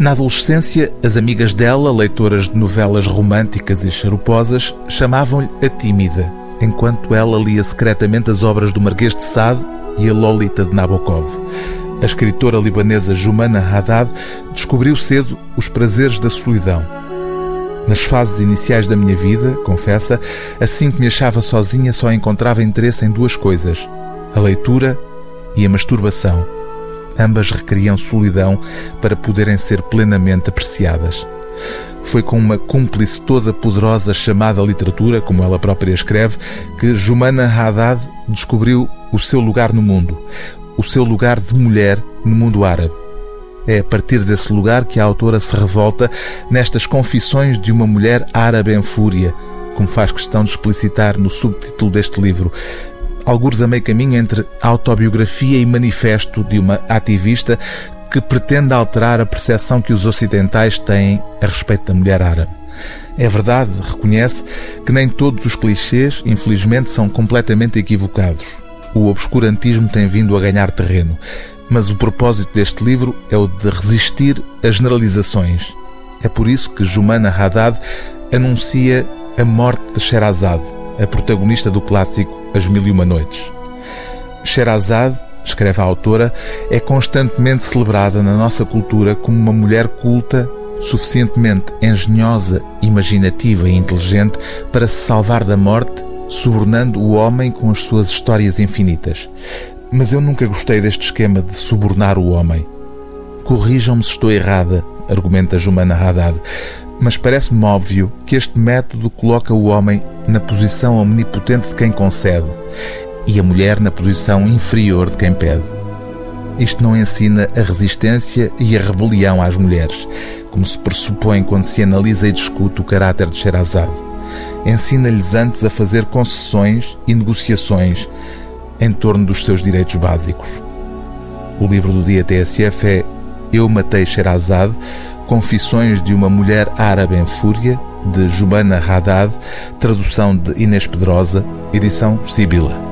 Na adolescência, as amigas dela, leitoras de novelas românticas e charuposas, chamavam-lhe a tímida, enquanto ela lia secretamente as obras do Marquês de Sade e a Lolita de Nabokov. A escritora libanesa Jumana Haddad descobriu cedo os prazeres da solidão. Nas fases iniciais da minha vida, confessa, assim que me achava sozinha, só encontrava interesse em duas coisas: a leitura e a masturbação. Ambas requeriam solidão para poderem ser plenamente apreciadas. Foi com uma cúmplice toda poderosa chamada literatura, como ela própria escreve, que Jumana Haddad descobriu o seu lugar no mundo, o seu lugar de mulher no mundo árabe. É a partir desse lugar que a autora se revolta nestas confissões de uma mulher árabe em fúria, como faz questão de explicitar no subtítulo deste livro, alguns a meio caminho entre autobiografia e manifesto de uma ativista que pretende alterar a percepção que os ocidentais têm a respeito da mulher árabe. É verdade, reconhece, que nem todos os clichês, infelizmente, são completamente equivocados. O obscurantismo tem vindo a ganhar terreno, mas o propósito deste livro é o de resistir a generalizações. É por isso que Jumana Haddad anuncia a morte de Sherazade, a protagonista do clássico As Mil e Uma Noites. Sherazade, escreve a autora, é constantemente celebrada na nossa cultura como uma mulher culta, suficientemente engenhosa, imaginativa e inteligente para se salvar da morte, subornando o homem com as suas histórias infinitas. Mas eu nunca gostei deste esquema de subornar o homem. Corrijam-me se estou errada, argumenta Jumana Haddad mas parece-me óbvio que este método coloca o homem na posição omnipotente de quem concede e a mulher na posição inferior de quem pede. Isto não ensina a resistência e a rebelião às mulheres, como se pressupõe quando se analisa e discute o caráter de Sherazade. Ensina-lhes antes a fazer concessões e negociações em torno dos seus direitos básicos. O livro do dia TSF é Eu Matei Sherazade, Confissões de uma Mulher Árabe em Fúria, de Jumana Haddad, tradução de Inês Pedrosa, edição Sibila.